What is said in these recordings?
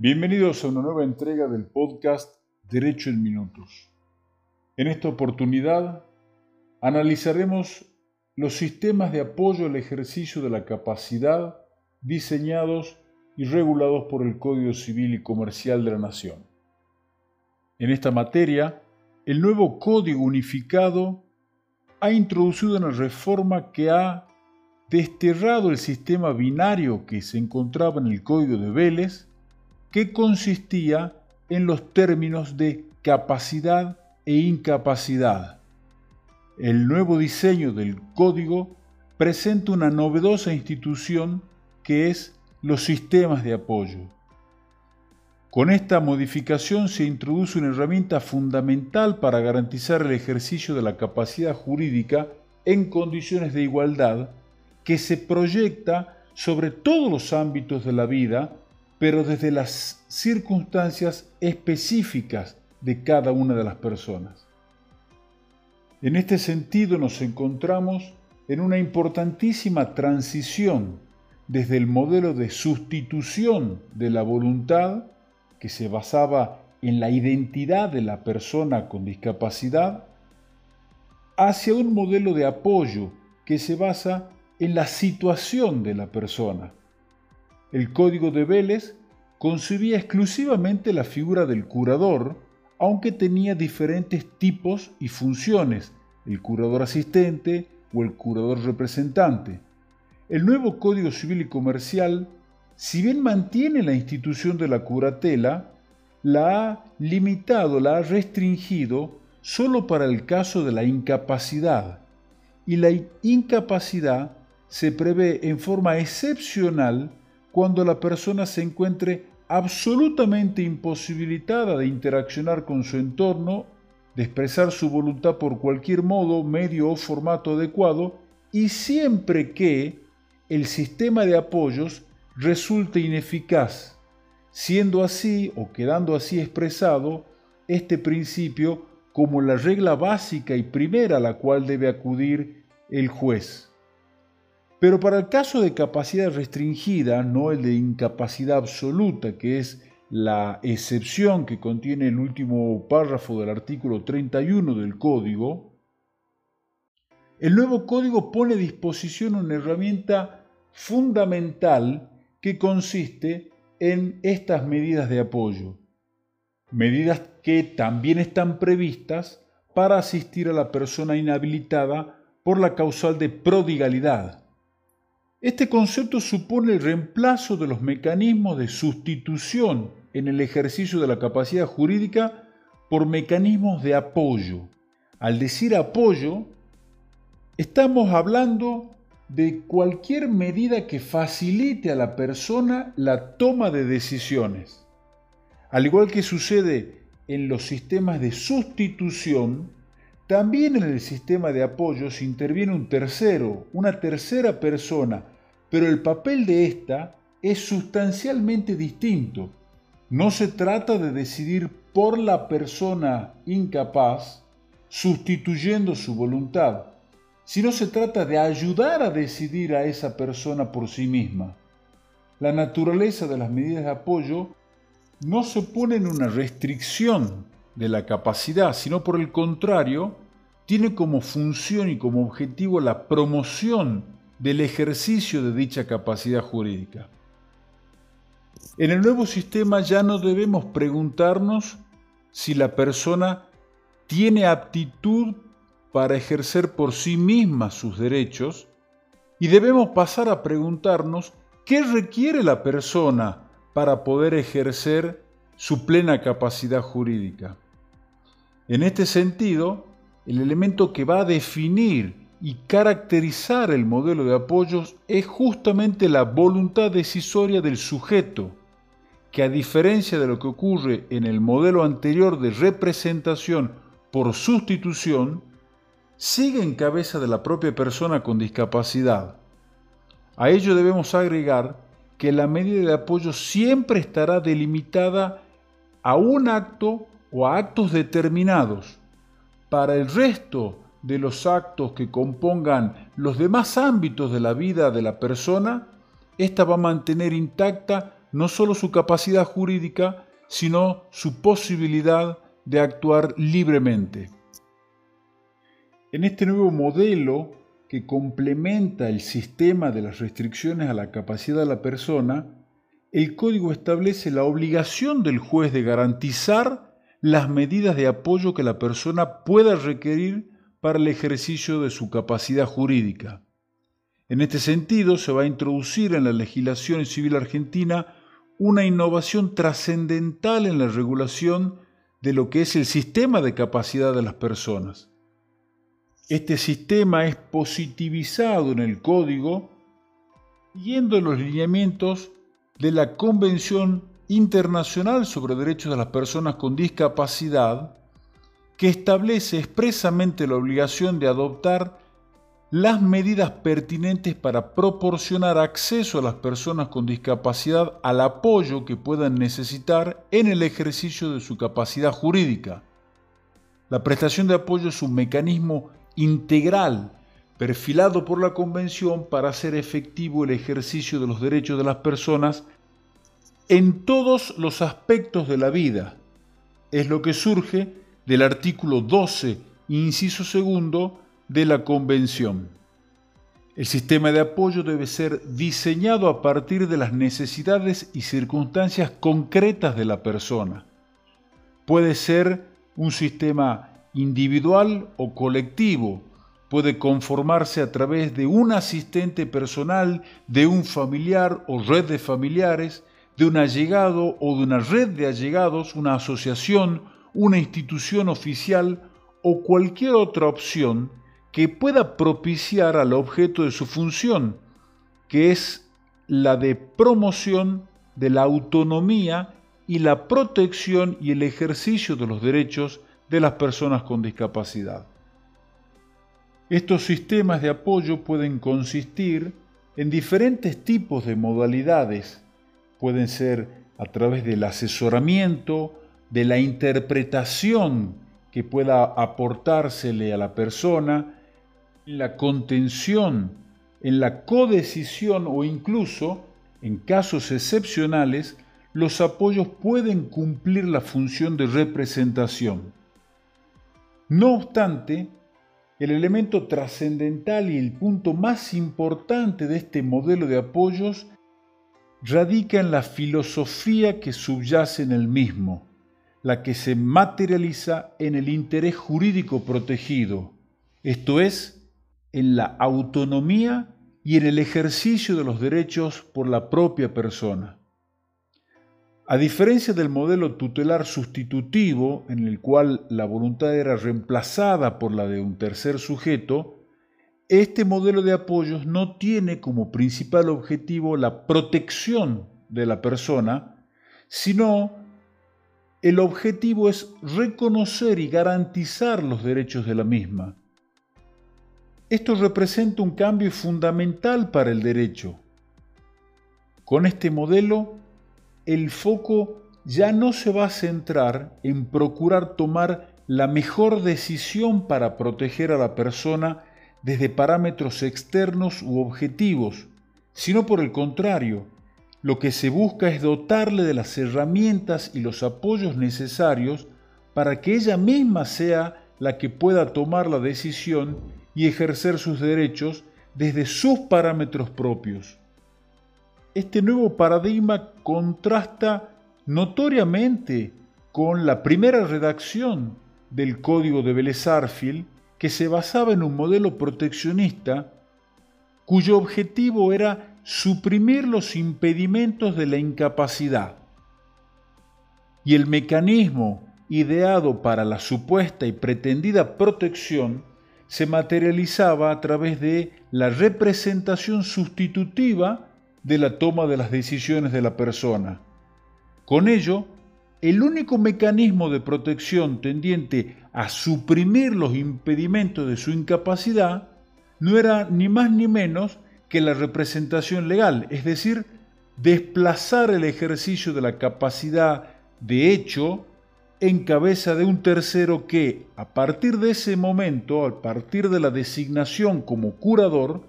Bienvenidos a una nueva entrega del podcast Derecho en Minutos. En esta oportunidad analizaremos los sistemas de apoyo al ejercicio de la capacidad diseñados y regulados por el Código Civil y Comercial de la Nación. En esta materia, el nuevo Código Unificado ha introducido una reforma que ha desterrado el sistema binario que se encontraba en el Código de Vélez que consistía en los términos de capacidad e incapacidad. El nuevo diseño del código presenta una novedosa institución que es los sistemas de apoyo. Con esta modificación se introduce una herramienta fundamental para garantizar el ejercicio de la capacidad jurídica en condiciones de igualdad que se proyecta sobre todos los ámbitos de la vida pero desde las circunstancias específicas de cada una de las personas. En este sentido nos encontramos en una importantísima transición desde el modelo de sustitución de la voluntad, que se basaba en la identidad de la persona con discapacidad, hacia un modelo de apoyo que se basa en la situación de la persona, el Código de Vélez concebía exclusivamente la figura del curador, aunque tenía diferentes tipos y funciones, el curador asistente o el curador representante. El nuevo Código Civil y Comercial, si bien mantiene la institución de la curatela, la ha limitado, la ha restringido solo para el caso de la incapacidad. Y la incapacidad se prevé en forma excepcional cuando la persona se encuentre absolutamente imposibilitada de interaccionar con su entorno, de expresar su voluntad por cualquier modo, medio o formato adecuado, y siempre que el sistema de apoyos resulte ineficaz, siendo así o quedando así expresado este principio como la regla básica y primera a la cual debe acudir el juez. Pero para el caso de capacidad restringida, no el de incapacidad absoluta, que es la excepción que contiene el último párrafo del artículo 31 del código, el nuevo código pone a disposición una herramienta fundamental que consiste en estas medidas de apoyo. Medidas que también están previstas para asistir a la persona inhabilitada por la causal de prodigalidad este concepto supone el reemplazo de los mecanismos de sustitución en el ejercicio de la capacidad jurídica por mecanismos de apoyo. Al decir apoyo, estamos hablando de cualquier medida que facilite a la persona la toma de decisiones. Al igual que sucede en los sistemas de sustitución, también en el sistema de apoyos interviene un tercero, una tercera persona, pero el papel de esta es sustancialmente distinto. No se trata de decidir por la persona incapaz sustituyendo su voluntad, sino se trata de ayudar a decidir a esa persona por sí misma. La naturaleza de las medidas de apoyo no se pone en una restricción de la capacidad, sino por el contrario, tiene como función y como objetivo la promoción del ejercicio de dicha capacidad jurídica. En el nuevo sistema ya no debemos preguntarnos si la persona tiene aptitud para ejercer por sí misma sus derechos y debemos pasar a preguntarnos qué requiere la persona para poder ejercer su plena capacidad jurídica. En este sentido, el elemento que va a definir y caracterizar el modelo de apoyos es justamente la voluntad decisoria del sujeto, que a diferencia de lo que ocurre en el modelo anterior de representación por sustitución, sigue en cabeza de la propia persona con discapacidad. A ello debemos agregar que la medida de apoyo siempre estará delimitada a un acto o a actos determinados. Para el resto de los actos que compongan los demás ámbitos de la vida de la persona, ésta va a mantener intacta no solo su capacidad jurídica, sino su posibilidad de actuar libremente. En este nuevo modelo que complementa el sistema de las restricciones a la capacidad de la persona, el código establece la obligación del juez de garantizar las medidas de apoyo que la persona pueda requerir para el ejercicio de su capacidad jurídica. En este sentido, se va a introducir en la legislación civil argentina una innovación trascendental en la regulación de lo que es el sistema de capacidad de las personas. Este sistema es positivizado en el código siguiendo los lineamientos de la Convención Internacional sobre Derechos de las Personas con Discapacidad, que establece expresamente la obligación de adoptar las medidas pertinentes para proporcionar acceso a las personas con discapacidad al apoyo que puedan necesitar en el ejercicio de su capacidad jurídica. La prestación de apoyo es un mecanismo integral perfilado por la Convención para hacer efectivo el ejercicio de los derechos de las personas en todos los aspectos de la vida. Es lo que surge del artículo 12, inciso segundo, de la Convención. El sistema de apoyo debe ser diseñado a partir de las necesidades y circunstancias concretas de la persona. Puede ser un sistema individual o colectivo, puede conformarse a través de un asistente personal, de un familiar o red de familiares, de un allegado o de una red de allegados, una asociación, una institución oficial o cualquier otra opción que pueda propiciar al objeto de su función, que es la de promoción de la autonomía y la protección y el ejercicio de los derechos de las personas con discapacidad. Estos sistemas de apoyo pueden consistir en diferentes tipos de modalidades. Pueden ser a través del asesoramiento, de la interpretación que pueda aportársele a la persona, en la contención, en la codecisión o incluso, en casos excepcionales, los apoyos pueden cumplir la función de representación. No obstante, el elemento trascendental y el punto más importante de este modelo de apoyos radica en la filosofía que subyace en el mismo, la que se materializa en el interés jurídico protegido, esto es, en la autonomía y en el ejercicio de los derechos por la propia persona. A diferencia del modelo tutelar sustitutivo, en el cual la voluntad era reemplazada por la de un tercer sujeto, este modelo de apoyos no tiene como principal objetivo la protección de la persona, sino el objetivo es reconocer y garantizar los derechos de la misma. Esto representa un cambio fundamental para el derecho. Con este modelo, el foco ya no se va a centrar en procurar tomar la mejor decisión para proteger a la persona desde parámetros externos u objetivos, sino por el contrario, lo que se busca es dotarle de las herramientas y los apoyos necesarios para que ella misma sea la que pueda tomar la decisión y ejercer sus derechos desde sus parámetros propios. Este nuevo paradigma contrasta notoriamente con la primera redacción del Código de Vélez que se basaba en un modelo proteccionista cuyo objetivo era suprimir los impedimentos de la incapacidad. Y el mecanismo ideado para la supuesta y pretendida protección se materializaba a través de la representación sustitutiva de la toma de las decisiones de la persona. Con ello, el único mecanismo de protección tendiente a suprimir los impedimentos de su incapacidad no era ni más ni menos que la representación legal, es decir, desplazar el ejercicio de la capacidad de hecho en cabeza de un tercero que, a partir de ese momento, a partir de la designación como curador,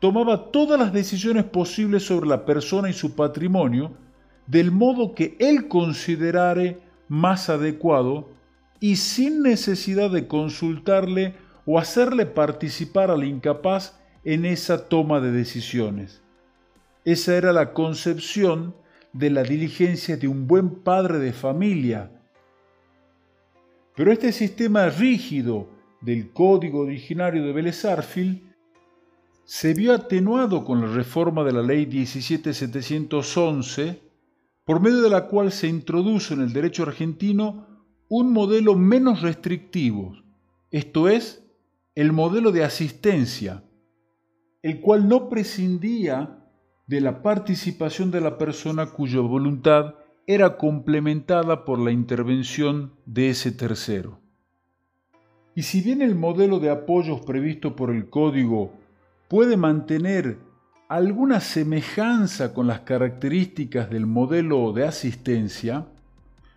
tomaba todas las decisiones posibles sobre la persona y su patrimonio, del modo que él considerare más adecuado y sin necesidad de consultarle o hacerle participar al incapaz en esa toma de decisiones. Esa era la concepción de la diligencia de un buen padre de familia. Pero este sistema rígido del código originario de Vélez se vio atenuado con la reforma de la ley 17711, por medio de la cual se introdujo en el derecho argentino un modelo menos restrictivo, esto es, el modelo de asistencia, el cual no prescindía de la participación de la persona cuya voluntad era complementada por la intervención de ese tercero. Y si bien el modelo de apoyos previsto por el Código puede mantener alguna semejanza con las características del modelo de asistencia,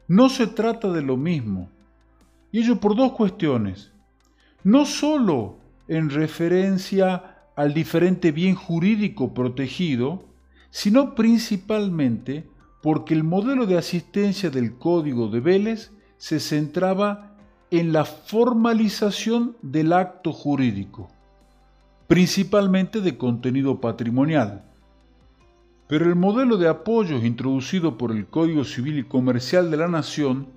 no se trata de lo mismo. Y ello por dos cuestiones. No sólo en referencia al diferente bien jurídico protegido, sino principalmente porque el modelo de asistencia del Código de Vélez se centraba en la formalización del acto jurídico, principalmente de contenido patrimonial. Pero el modelo de apoyos introducido por el Código Civil y Comercial de la Nación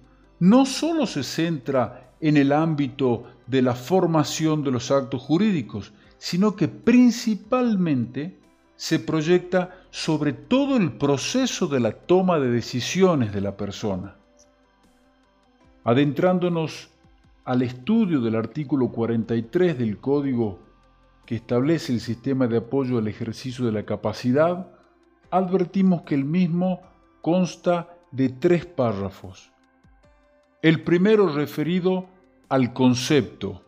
no solo se centra en el ámbito de la formación de los actos jurídicos, sino que principalmente se proyecta sobre todo el proceso de la toma de decisiones de la persona. Adentrándonos al estudio del artículo 43 del Código que establece el sistema de apoyo al ejercicio de la capacidad, advertimos que el mismo consta de tres párrafos. El primero referido al concepto,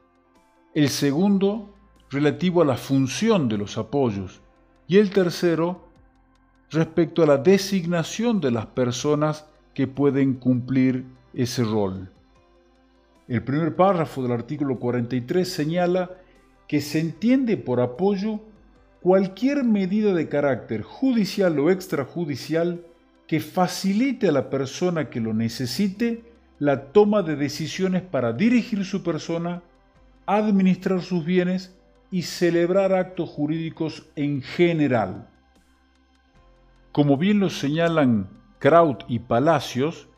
el segundo relativo a la función de los apoyos y el tercero respecto a la designación de las personas que pueden cumplir ese rol. El primer párrafo del artículo 43 señala que se entiende por apoyo cualquier medida de carácter judicial o extrajudicial que facilite a la persona que lo necesite la toma de decisiones para dirigir su persona, administrar sus bienes y celebrar actos jurídicos en general. Como bien lo señalan Kraut y Palacios,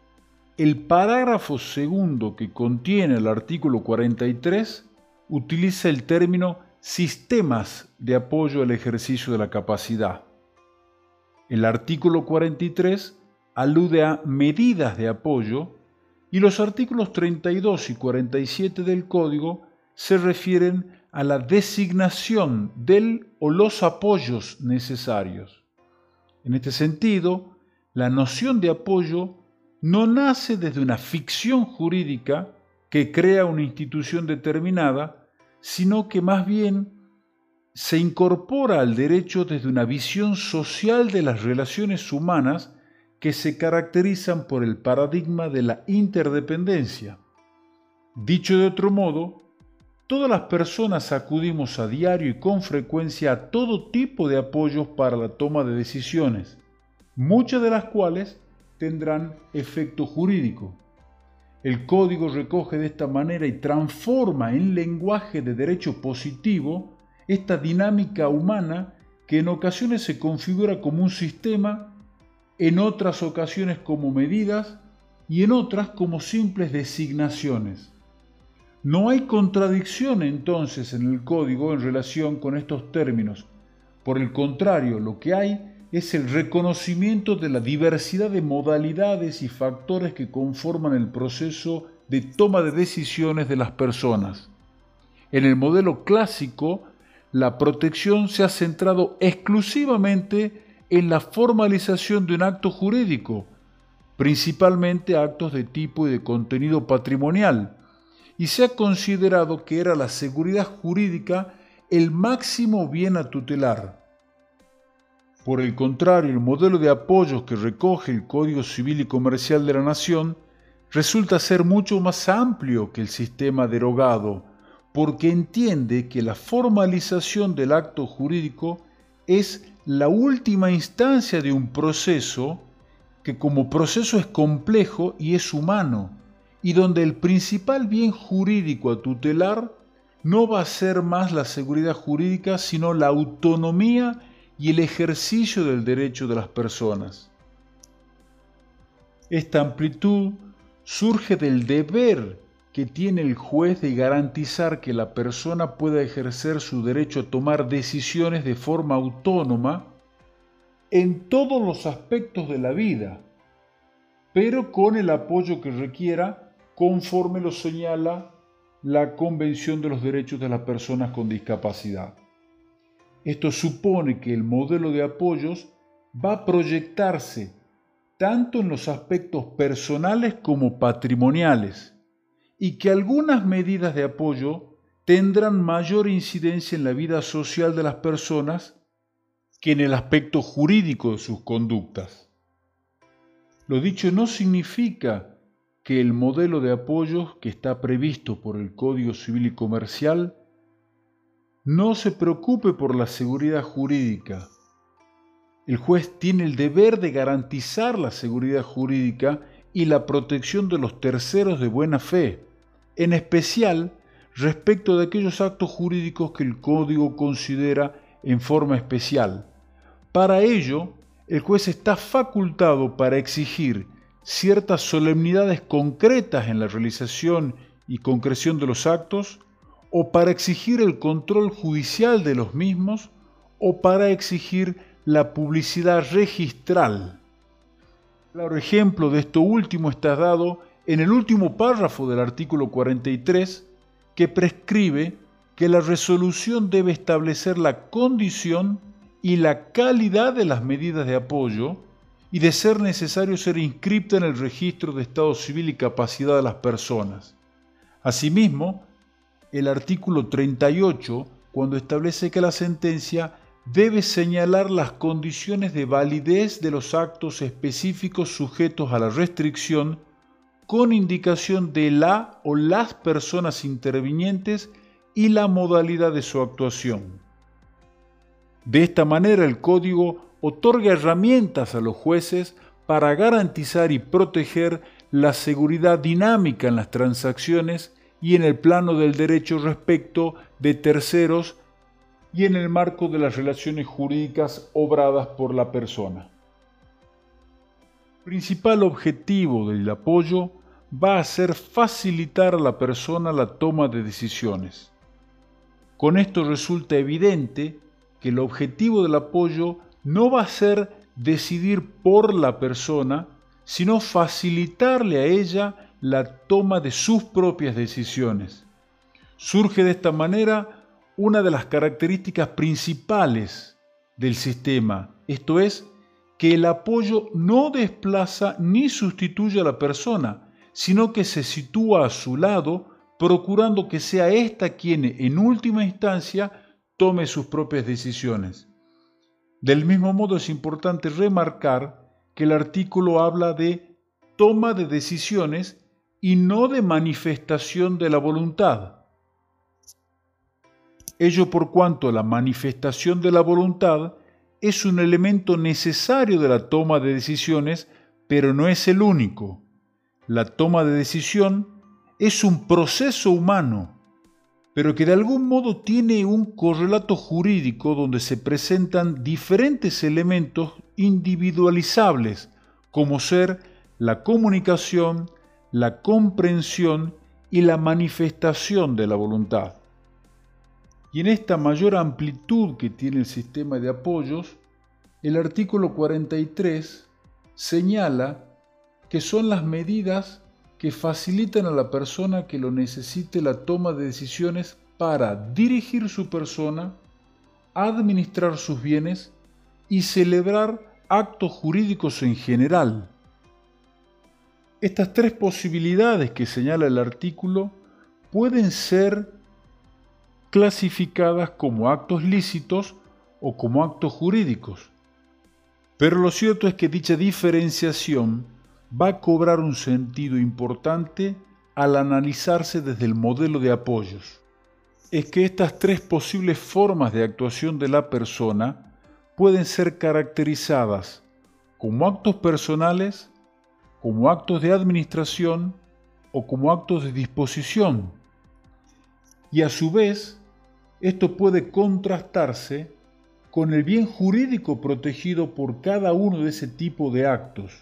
el parágrafo segundo que contiene el artículo 43 utiliza el término sistemas de apoyo al ejercicio de la capacidad. El artículo 43 alude a medidas de apoyo y los artículos 32 y 47 del Código se refieren a la designación del o los apoyos necesarios. En este sentido, la noción de apoyo no nace desde una ficción jurídica que crea una institución determinada, sino que más bien se incorpora al derecho desde una visión social de las relaciones humanas que se caracterizan por el paradigma de la interdependencia. Dicho de otro modo, Todas las personas acudimos a diario y con frecuencia a todo tipo de apoyos para la toma de decisiones, muchas de las cuales tendrán efecto jurídico. El código recoge de esta manera y transforma en lenguaje de derecho positivo esta dinámica humana que en ocasiones se configura como un sistema, en otras ocasiones como medidas y en otras como simples designaciones. No hay contradicción entonces en el código en relación con estos términos. Por el contrario, lo que hay es el reconocimiento de la diversidad de modalidades y factores que conforman el proceso de toma de decisiones de las personas. En el modelo clásico, la protección se ha centrado exclusivamente en la formalización de un acto jurídico, principalmente actos de tipo y de contenido patrimonial, y se ha considerado que era la seguridad jurídica el máximo bien a tutelar. Por el contrario, el modelo de apoyos que recoge el Código Civil y Comercial de la Nación resulta ser mucho más amplio que el sistema derogado, porque entiende que la formalización del acto jurídico es la última instancia de un proceso que como proceso es complejo y es humano, y donde el principal bien jurídico a tutelar no va a ser más la seguridad jurídica, sino la autonomía y el ejercicio del derecho de las personas. Esta amplitud surge del deber que tiene el juez de garantizar que la persona pueda ejercer su derecho a tomar decisiones de forma autónoma en todos los aspectos de la vida, pero con el apoyo que requiera conforme lo señala la Convención de los Derechos de las Personas con Discapacidad. Esto supone que el modelo de apoyos va a proyectarse tanto en los aspectos personales como patrimoniales y que algunas medidas de apoyo tendrán mayor incidencia en la vida social de las personas que en el aspecto jurídico de sus conductas. Lo dicho no significa que el modelo de apoyo que está previsto por el Código Civil y Comercial no se preocupe por la seguridad jurídica. El juez tiene el deber de garantizar la seguridad jurídica y la protección de los terceros de buena fe, en especial respecto de aquellos actos jurídicos que el Código considera en forma especial. Para ello, el juez está facultado para exigir ciertas solemnidades concretas en la realización y concreción de los actos, o para exigir el control judicial de los mismos, o para exigir la publicidad registral. Claro ejemplo de esto último está dado en el último párrafo del artículo 43, que prescribe que la resolución debe establecer la condición y la calidad de las medidas de apoyo y de ser necesario ser inscripta en el registro de estado civil y capacidad de las personas. Asimismo, el artículo 38, cuando establece que la sentencia debe señalar las condiciones de validez de los actos específicos sujetos a la restricción con indicación de la o las personas intervinientes y la modalidad de su actuación. De esta manera el código otorga herramientas a los jueces para garantizar y proteger la seguridad dinámica en las transacciones y en el plano del derecho respecto de terceros y en el marco de las relaciones jurídicas obradas por la persona. Principal objetivo del apoyo va a ser facilitar a la persona la toma de decisiones. Con esto resulta evidente que el objetivo del apoyo no va a ser decidir por la persona, sino facilitarle a ella la toma de sus propias decisiones. Surge de esta manera una de las características principales del sistema, esto es, que el apoyo no desplaza ni sustituye a la persona, sino que se sitúa a su lado, procurando que sea ésta quien en última instancia tome sus propias decisiones. Del mismo modo es importante remarcar que el artículo habla de toma de decisiones y no de manifestación de la voluntad. Ello por cuanto la manifestación de la voluntad es un elemento necesario de la toma de decisiones, pero no es el único. La toma de decisión es un proceso humano pero que de algún modo tiene un correlato jurídico donde se presentan diferentes elementos individualizables, como ser la comunicación, la comprensión y la manifestación de la voluntad. Y en esta mayor amplitud que tiene el sistema de apoyos, el artículo 43 señala que son las medidas que facilitan a la persona que lo necesite la toma de decisiones para dirigir su persona, administrar sus bienes y celebrar actos jurídicos en general. Estas tres posibilidades que señala el artículo pueden ser clasificadas como actos lícitos o como actos jurídicos. Pero lo cierto es que dicha diferenciación va a cobrar un sentido importante al analizarse desde el modelo de apoyos. Es que estas tres posibles formas de actuación de la persona pueden ser caracterizadas como actos personales, como actos de administración o como actos de disposición. Y a su vez, esto puede contrastarse con el bien jurídico protegido por cada uno de ese tipo de actos.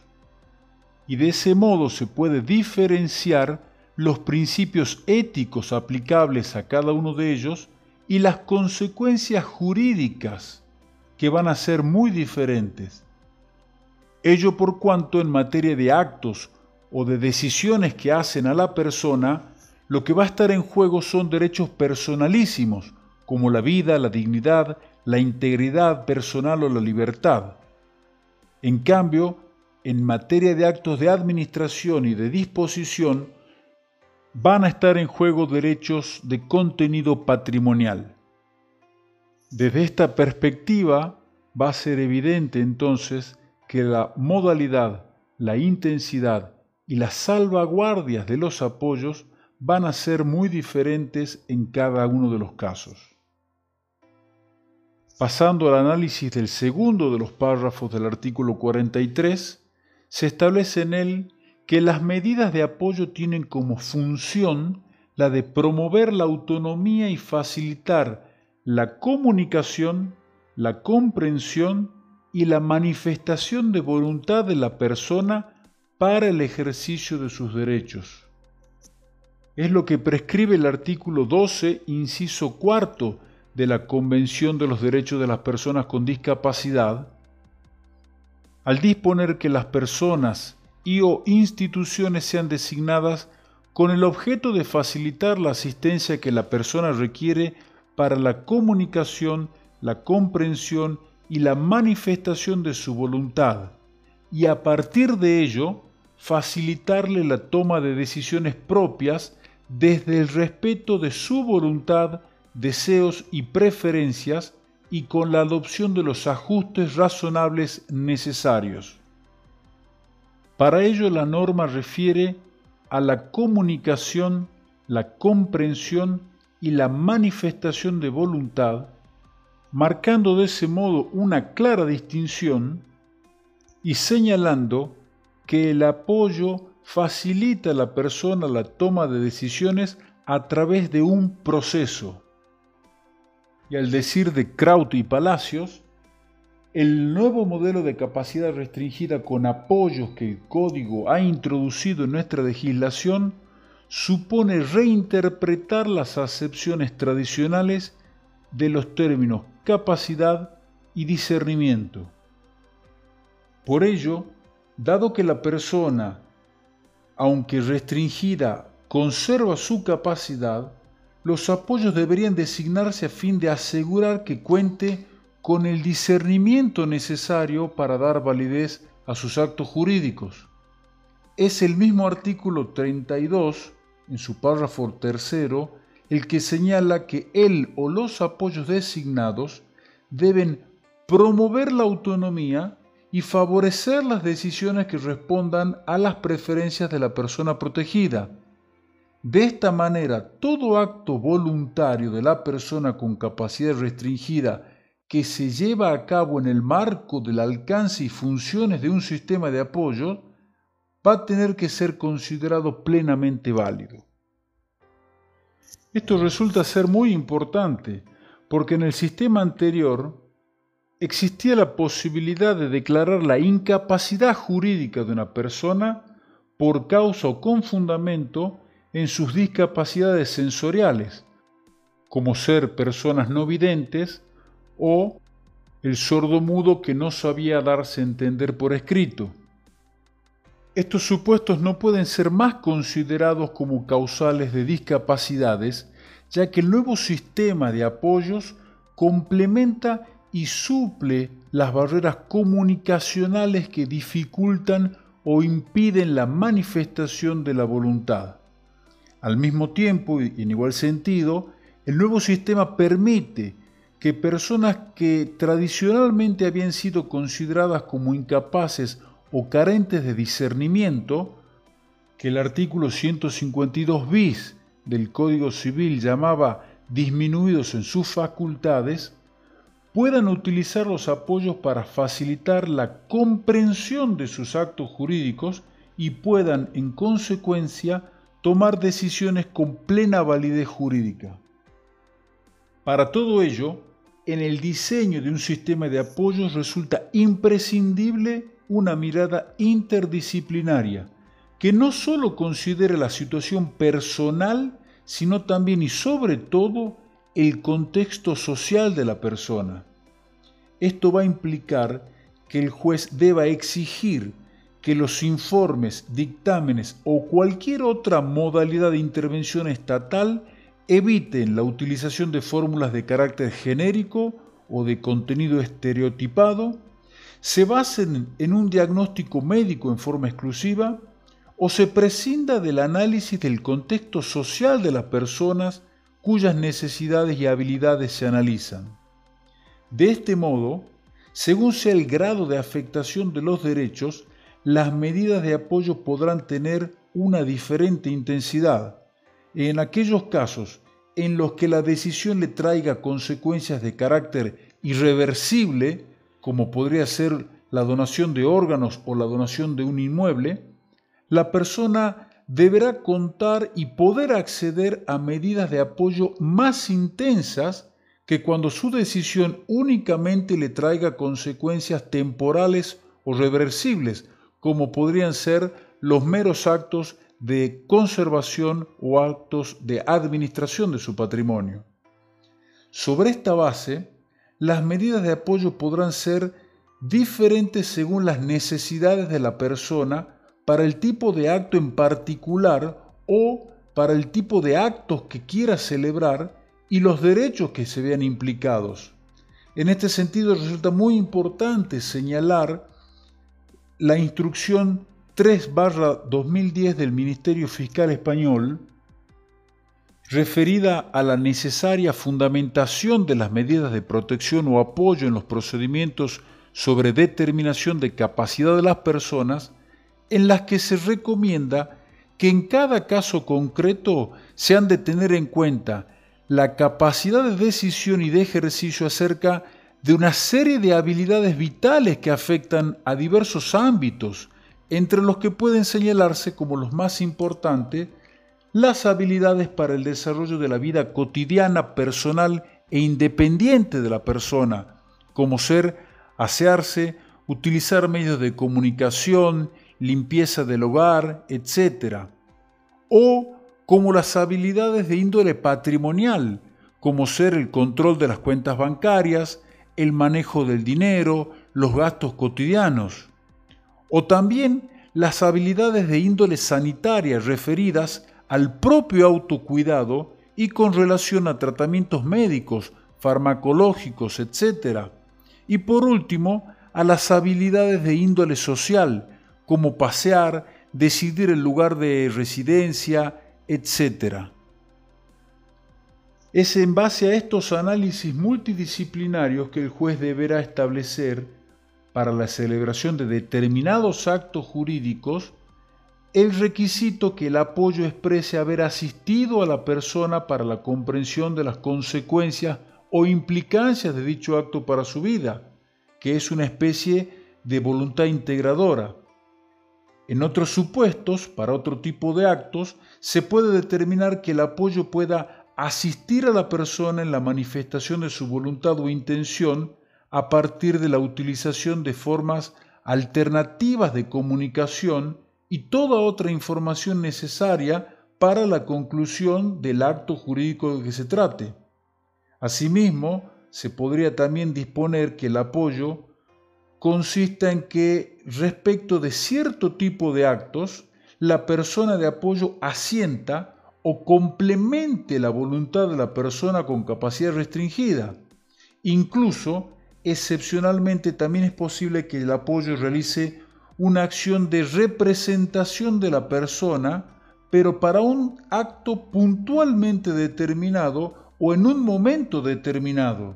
Y de ese modo se puede diferenciar los principios éticos aplicables a cada uno de ellos y las consecuencias jurídicas que van a ser muy diferentes. Ello por cuanto en materia de actos o de decisiones que hacen a la persona, lo que va a estar en juego son derechos personalísimos, como la vida, la dignidad, la integridad personal o la libertad. En cambio, en materia de actos de administración y de disposición, van a estar en juego derechos de contenido patrimonial. Desde esta perspectiva, va a ser evidente entonces que la modalidad, la intensidad y las salvaguardias de los apoyos van a ser muy diferentes en cada uno de los casos. Pasando al análisis del segundo de los párrafos del artículo 43, se establece en él que las medidas de apoyo tienen como función la de promover la autonomía y facilitar la comunicación, la comprensión y la manifestación de voluntad de la persona para el ejercicio de sus derechos. Es lo que prescribe el artículo 12, inciso cuarto de la Convención de los Derechos de las Personas con Discapacidad, al disponer que las personas y o instituciones sean designadas con el objeto de facilitar la asistencia que la persona requiere para la comunicación, la comprensión y la manifestación de su voluntad, y a partir de ello facilitarle la toma de decisiones propias desde el respeto de su voluntad deseos y preferencias y con la adopción de los ajustes razonables necesarios. Para ello la norma refiere a la comunicación, la comprensión y la manifestación de voluntad, marcando de ese modo una clara distinción y señalando que el apoyo facilita a la persona la toma de decisiones a través de un proceso, y al decir de Kraut y Palacios, el nuevo modelo de capacidad restringida con apoyos que el código ha introducido en nuestra legislación supone reinterpretar las acepciones tradicionales de los términos capacidad y discernimiento. Por ello, dado que la persona, aunque restringida, conserva su capacidad, los apoyos deberían designarse a fin de asegurar que cuente con el discernimiento necesario para dar validez a sus actos jurídicos. Es el mismo artículo 32, en su párrafo tercero, el que señala que él o los apoyos designados deben promover la autonomía y favorecer las decisiones que respondan a las preferencias de la persona protegida de esta manera, todo acto voluntario de la persona con capacidad restringida que se lleva a cabo en el marco del alcance y funciones de un sistema de apoyo va a tener que ser considerado plenamente válido. Esto resulta ser muy importante porque en el sistema anterior existía la posibilidad de declarar la incapacidad jurídica de una persona por causa o con fundamento en sus discapacidades sensoriales, como ser personas no videntes o el sordo mudo que no sabía darse a entender por escrito. Estos supuestos no pueden ser más considerados como causales de discapacidades, ya que el nuevo sistema de apoyos complementa y suple las barreras comunicacionales que dificultan o impiden la manifestación de la voluntad. Al mismo tiempo, y en igual sentido, el nuevo sistema permite que personas que tradicionalmente habían sido consideradas como incapaces o carentes de discernimiento, que el artículo 152 bis del Código Civil llamaba disminuidos en sus facultades, puedan utilizar los apoyos para facilitar la comprensión de sus actos jurídicos y puedan, en consecuencia, tomar decisiones con plena validez jurídica. Para todo ello, en el diseño de un sistema de apoyos resulta imprescindible una mirada interdisciplinaria que no solo considere la situación personal, sino también y sobre todo el contexto social de la persona. Esto va a implicar que el juez deba exigir que los informes, dictámenes o cualquier otra modalidad de intervención estatal eviten la utilización de fórmulas de carácter genérico o de contenido estereotipado, se basen en un diagnóstico médico en forma exclusiva o se prescinda del análisis del contexto social de las personas cuyas necesidades y habilidades se analizan. De este modo, según sea el grado de afectación de los derechos, las medidas de apoyo podrán tener una diferente intensidad. En aquellos casos en los que la decisión le traiga consecuencias de carácter irreversible, como podría ser la donación de órganos o la donación de un inmueble, la persona deberá contar y poder acceder a medidas de apoyo más intensas que cuando su decisión únicamente le traiga consecuencias temporales o reversibles, como podrían ser los meros actos de conservación o actos de administración de su patrimonio. Sobre esta base, las medidas de apoyo podrán ser diferentes según las necesidades de la persona para el tipo de acto en particular o para el tipo de actos que quiera celebrar y los derechos que se vean implicados. En este sentido resulta muy importante señalar la instrucción 3-2010 del Ministerio Fiscal Español, referida a la necesaria fundamentación de las medidas de protección o apoyo en los procedimientos sobre determinación de capacidad de las personas, en las que se recomienda que en cada caso concreto se han de tener en cuenta la capacidad de decisión y de ejercicio acerca de una serie de habilidades vitales que afectan a diversos ámbitos, entre los que pueden señalarse como los más importantes las habilidades para el desarrollo de la vida cotidiana, personal e independiente de la persona, como ser, asearse, utilizar medios de comunicación, limpieza del hogar, etc. O como las habilidades de índole patrimonial, como ser el control de las cuentas bancarias, el manejo del dinero, los gastos cotidianos o también las habilidades de índole sanitaria referidas al propio autocuidado y con relación a tratamientos médicos, farmacológicos, etc. Y por último, a las habilidades de índole social, como pasear, decidir el lugar de residencia, etc. Es en base a estos análisis multidisciplinarios que el juez deberá establecer para la celebración de determinados actos jurídicos el requisito que el apoyo exprese haber asistido a la persona para la comprensión de las consecuencias o implicancias de dicho acto para su vida, que es una especie de voluntad integradora. En otros supuestos, para otro tipo de actos, se puede determinar que el apoyo pueda asistir a la persona en la manifestación de su voluntad o intención a partir de la utilización de formas alternativas de comunicación y toda otra información necesaria para la conclusión del acto jurídico de que se trate. Asimismo, se podría también disponer que el apoyo consista en que respecto de cierto tipo de actos, la persona de apoyo asienta o complemente la voluntad de la persona con capacidad restringida, incluso excepcionalmente también es posible que el apoyo realice una acción de representación de la persona, pero para un acto puntualmente determinado o en un momento determinado.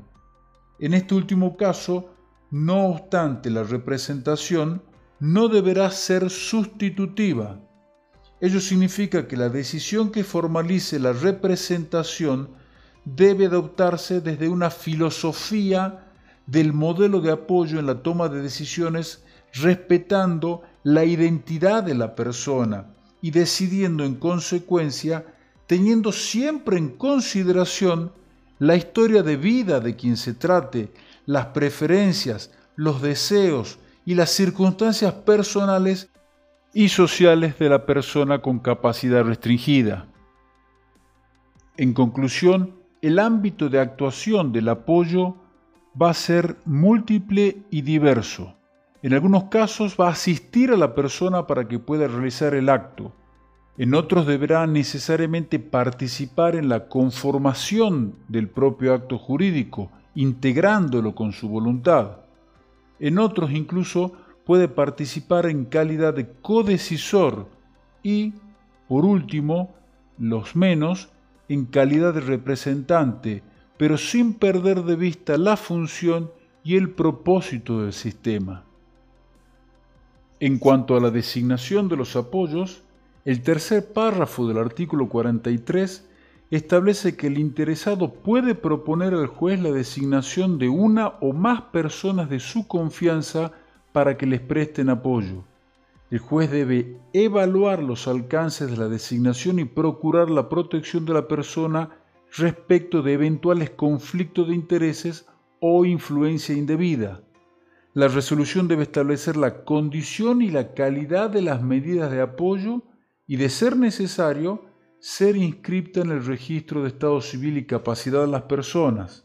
En este último caso, no obstante, la representación no deberá ser sustitutiva. Ello significa que la decisión que formalice la representación debe adoptarse desde una filosofía del modelo de apoyo en la toma de decisiones respetando la identidad de la persona y decidiendo en consecuencia teniendo siempre en consideración la historia de vida de quien se trate, las preferencias, los deseos y las circunstancias personales y sociales de la persona con capacidad restringida. En conclusión, el ámbito de actuación del apoyo va a ser múltiple y diverso. En algunos casos va a asistir a la persona para que pueda realizar el acto. En otros deberá necesariamente participar en la conformación del propio acto jurídico, integrándolo con su voluntad. En otros incluso puede participar en calidad de codecisor y, por último, los menos, en calidad de representante, pero sin perder de vista la función y el propósito del sistema. En cuanto a la designación de los apoyos, el tercer párrafo del artículo 43 establece que el interesado puede proponer al juez la designación de una o más personas de su confianza para que les presten apoyo. El juez debe evaluar los alcances de la designación y procurar la protección de la persona respecto de eventuales conflictos de intereses o influencia indebida. La resolución debe establecer la condición y la calidad de las medidas de apoyo y, de ser necesario, ser inscripta en el registro de estado civil y capacidad de las personas.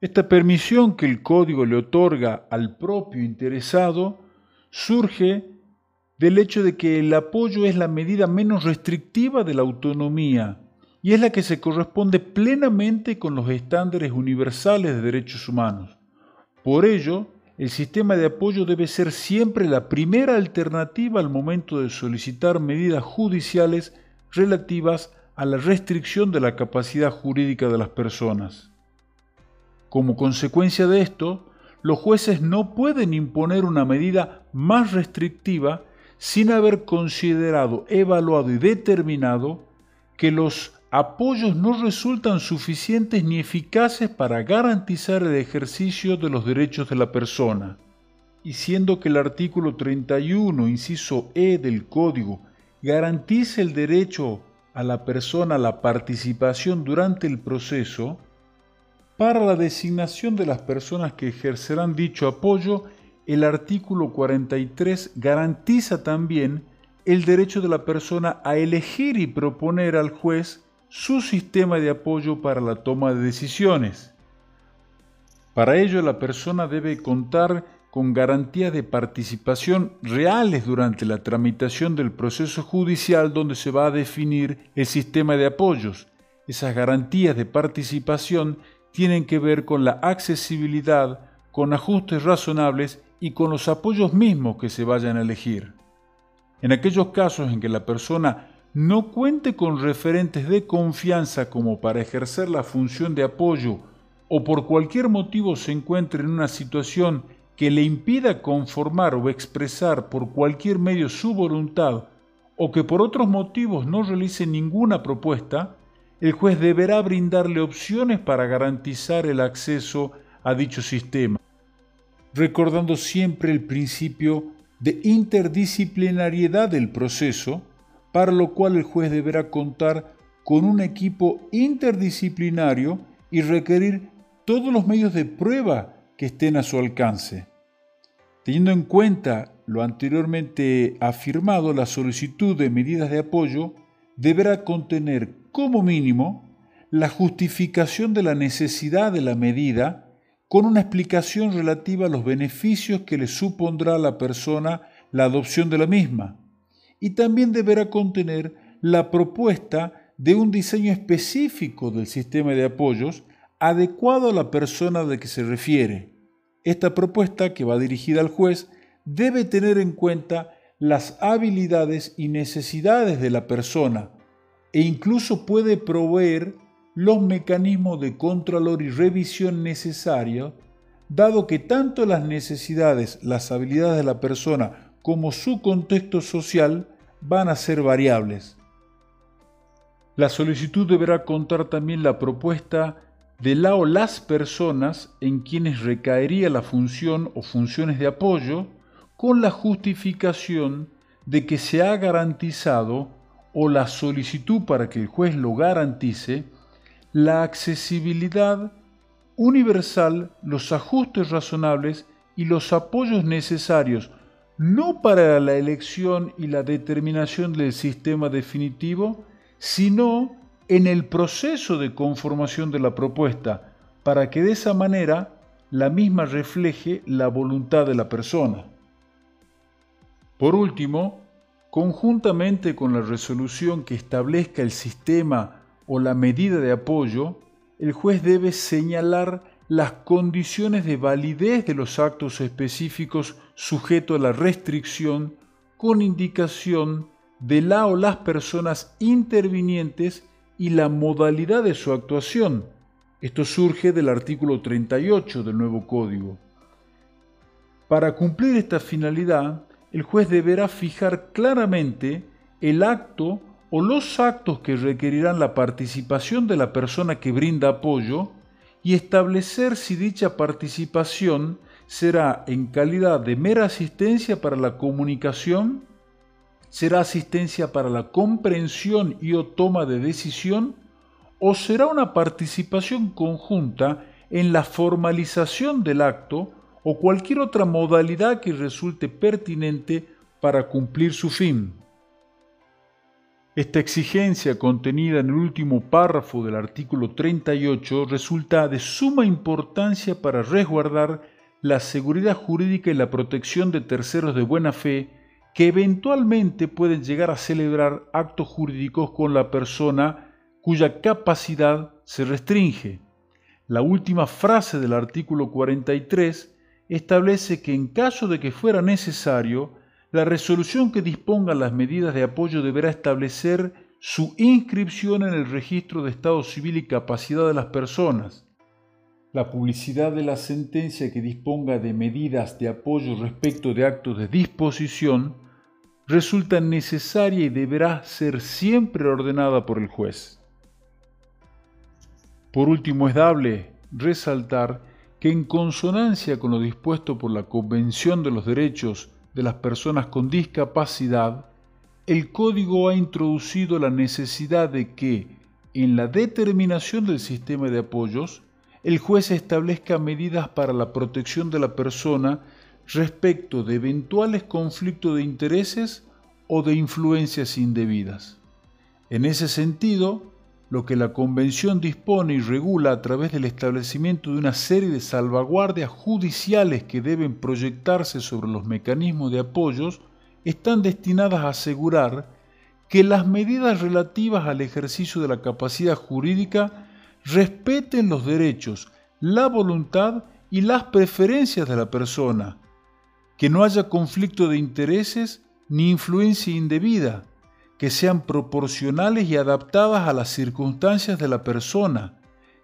Esta permisión que el código le otorga al propio interesado surge del hecho de que el apoyo es la medida menos restrictiva de la autonomía y es la que se corresponde plenamente con los estándares universales de derechos humanos. Por ello, el sistema de apoyo debe ser siempre la primera alternativa al momento de solicitar medidas judiciales relativas a la restricción de la capacidad jurídica de las personas. Como consecuencia de esto, los jueces no pueden imponer una medida más restrictiva sin haber considerado, evaluado y determinado que los apoyos no resultan suficientes ni eficaces para garantizar el ejercicio de los derechos de la persona. Y siendo que el artículo 31, inciso E del Código, garantiza el derecho a la persona a la participación durante el proceso, para la designación de las personas que ejercerán dicho apoyo el artículo 43 garantiza también el derecho de la persona a elegir y proponer al juez su sistema de apoyo para la toma de decisiones. Para ello la persona debe contar con garantías de participación reales durante la tramitación del proceso judicial donde se va a definir el sistema de apoyos. Esas garantías de participación tienen que ver con la accesibilidad, con ajustes razonables y con los apoyos mismos que se vayan a elegir. En aquellos casos en que la persona no cuente con referentes de confianza como para ejercer la función de apoyo o por cualquier motivo se encuentre en una situación que le impida conformar o expresar por cualquier medio su voluntad o que por otros motivos no realice ninguna propuesta, el juez deberá brindarle opciones para garantizar el acceso a dicho sistema recordando siempre el principio de interdisciplinariedad del proceso, para lo cual el juez deberá contar con un equipo interdisciplinario y requerir todos los medios de prueba que estén a su alcance. Teniendo en cuenta lo anteriormente afirmado, la solicitud de medidas de apoyo deberá contener como mínimo la justificación de la necesidad de la medida con una explicación relativa a los beneficios que le supondrá a la persona la adopción de la misma. Y también deberá contener la propuesta de un diseño específico del sistema de apoyos adecuado a la persona de que se refiere. Esta propuesta, que va dirigida al juez, debe tener en cuenta las habilidades y necesidades de la persona e incluso puede proveer los mecanismos de contralor y revisión necesarios, dado que tanto las necesidades, las habilidades de la persona como su contexto social van a ser variables. La solicitud deberá contar también la propuesta de la o las personas en quienes recaería la función o funciones de apoyo con la justificación de que se ha garantizado o la solicitud para que el juez lo garantice la accesibilidad universal, los ajustes razonables y los apoyos necesarios no para la elección y la determinación del sistema definitivo, sino en el proceso de conformación de la propuesta, para que de esa manera la misma refleje la voluntad de la persona. Por último, conjuntamente con la resolución que establezca el sistema o la medida de apoyo, el juez debe señalar las condiciones de validez de los actos específicos sujetos a la restricción con indicación de la o las personas intervinientes y la modalidad de su actuación. Esto surge del artículo 38 del nuevo código. Para cumplir esta finalidad, el juez deberá fijar claramente el acto o los actos que requerirán la participación de la persona que brinda apoyo y establecer si dicha participación será en calidad de mera asistencia para la comunicación, será asistencia para la comprensión y o toma de decisión, o será una participación conjunta en la formalización del acto o cualquier otra modalidad que resulte pertinente para cumplir su fin. Esta exigencia contenida en el último párrafo del artículo 38 resulta de suma importancia para resguardar la seguridad jurídica y la protección de terceros de buena fe que eventualmente pueden llegar a celebrar actos jurídicos con la persona cuya capacidad se restringe. La última frase del artículo 43 establece que en caso de que fuera necesario, la resolución que disponga las medidas de apoyo deberá establecer su inscripción en el registro de estado civil y capacidad de las personas. La publicidad de la sentencia que disponga de medidas de apoyo respecto de actos de disposición resulta necesaria y deberá ser siempre ordenada por el juez. Por último, es dable resaltar que en consonancia con lo dispuesto por la Convención de los Derechos de las personas con discapacidad, el código ha introducido la necesidad de que, en la determinación del sistema de apoyos, el juez establezca medidas para la protección de la persona respecto de eventuales conflictos de intereses o de influencias indebidas. En ese sentido, lo que la Convención dispone y regula a través del establecimiento de una serie de salvaguardias judiciales que deben proyectarse sobre los mecanismos de apoyos, están destinadas a asegurar que las medidas relativas al ejercicio de la capacidad jurídica respeten los derechos, la voluntad y las preferencias de la persona, que no haya conflicto de intereses ni influencia indebida, que sean proporcionales y adaptadas a las circunstancias de la persona,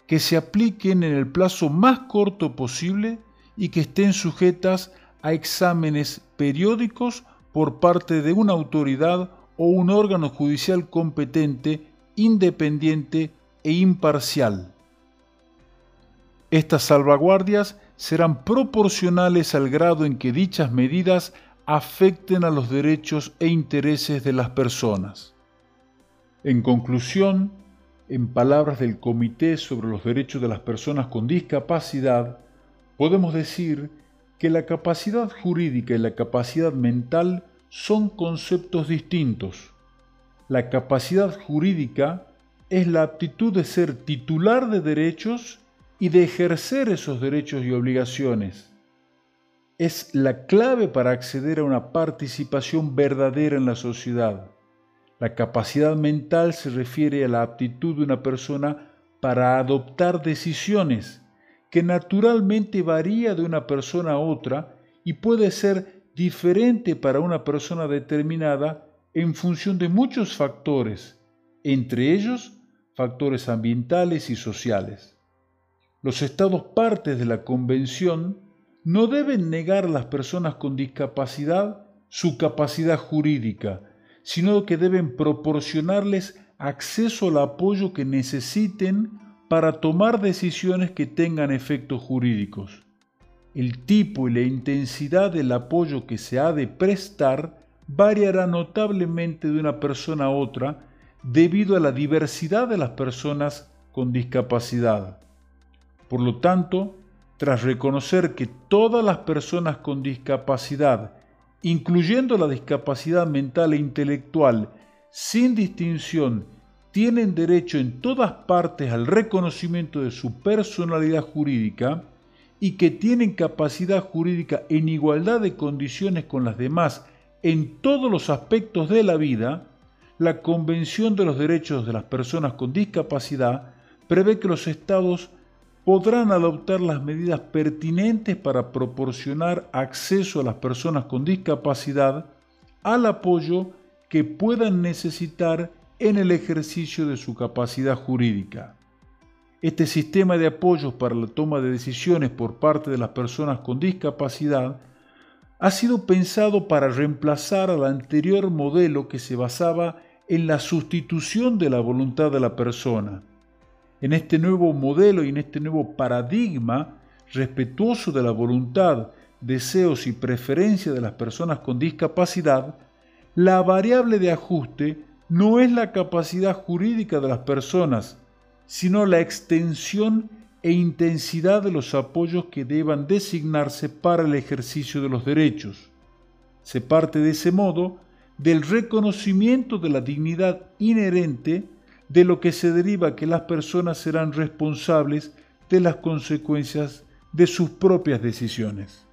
que se apliquen en el plazo más corto posible y que estén sujetas a exámenes periódicos por parte de una autoridad o un órgano judicial competente, independiente e imparcial. Estas salvaguardias serán proporcionales al grado en que dichas medidas afecten a los derechos e intereses de las personas. En conclusión, en palabras del Comité sobre los Derechos de las Personas con Discapacidad, podemos decir que la capacidad jurídica y la capacidad mental son conceptos distintos. La capacidad jurídica es la aptitud de ser titular de derechos y de ejercer esos derechos y obligaciones es la clave para acceder a una participación verdadera en la sociedad. La capacidad mental se refiere a la aptitud de una persona para adoptar decisiones, que naturalmente varía de una persona a otra y puede ser diferente para una persona determinada en función de muchos factores, entre ellos factores ambientales y sociales. Los estados partes de la Convención no deben negar a las personas con discapacidad su capacidad jurídica, sino que deben proporcionarles acceso al apoyo que necesiten para tomar decisiones que tengan efectos jurídicos. El tipo y la intensidad del apoyo que se ha de prestar variará notablemente de una persona a otra debido a la diversidad de las personas con discapacidad. Por lo tanto, tras reconocer que todas las personas con discapacidad, incluyendo la discapacidad mental e intelectual, sin distinción, tienen derecho en todas partes al reconocimiento de su personalidad jurídica y que tienen capacidad jurídica en igualdad de condiciones con las demás en todos los aspectos de la vida, la Convención de los Derechos de las Personas con Discapacidad prevé que los estados podrán adoptar las medidas pertinentes para proporcionar acceso a las personas con discapacidad al apoyo que puedan necesitar en el ejercicio de su capacidad jurídica. Este sistema de apoyos para la toma de decisiones por parte de las personas con discapacidad ha sido pensado para reemplazar al anterior modelo que se basaba en la sustitución de la voluntad de la persona. En este nuevo modelo y en este nuevo paradigma respetuoso de la voluntad, deseos y preferencias de las personas con discapacidad, la variable de ajuste no es la capacidad jurídica de las personas, sino la extensión e intensidad de los apoyos que deban designarse para el ejercicio de los derechos. Se parte de ese modo del reconocimiento de la dignidad inherente de lo que se deriva que las personas serán responsables de las consecuencias de sus propias decisiones.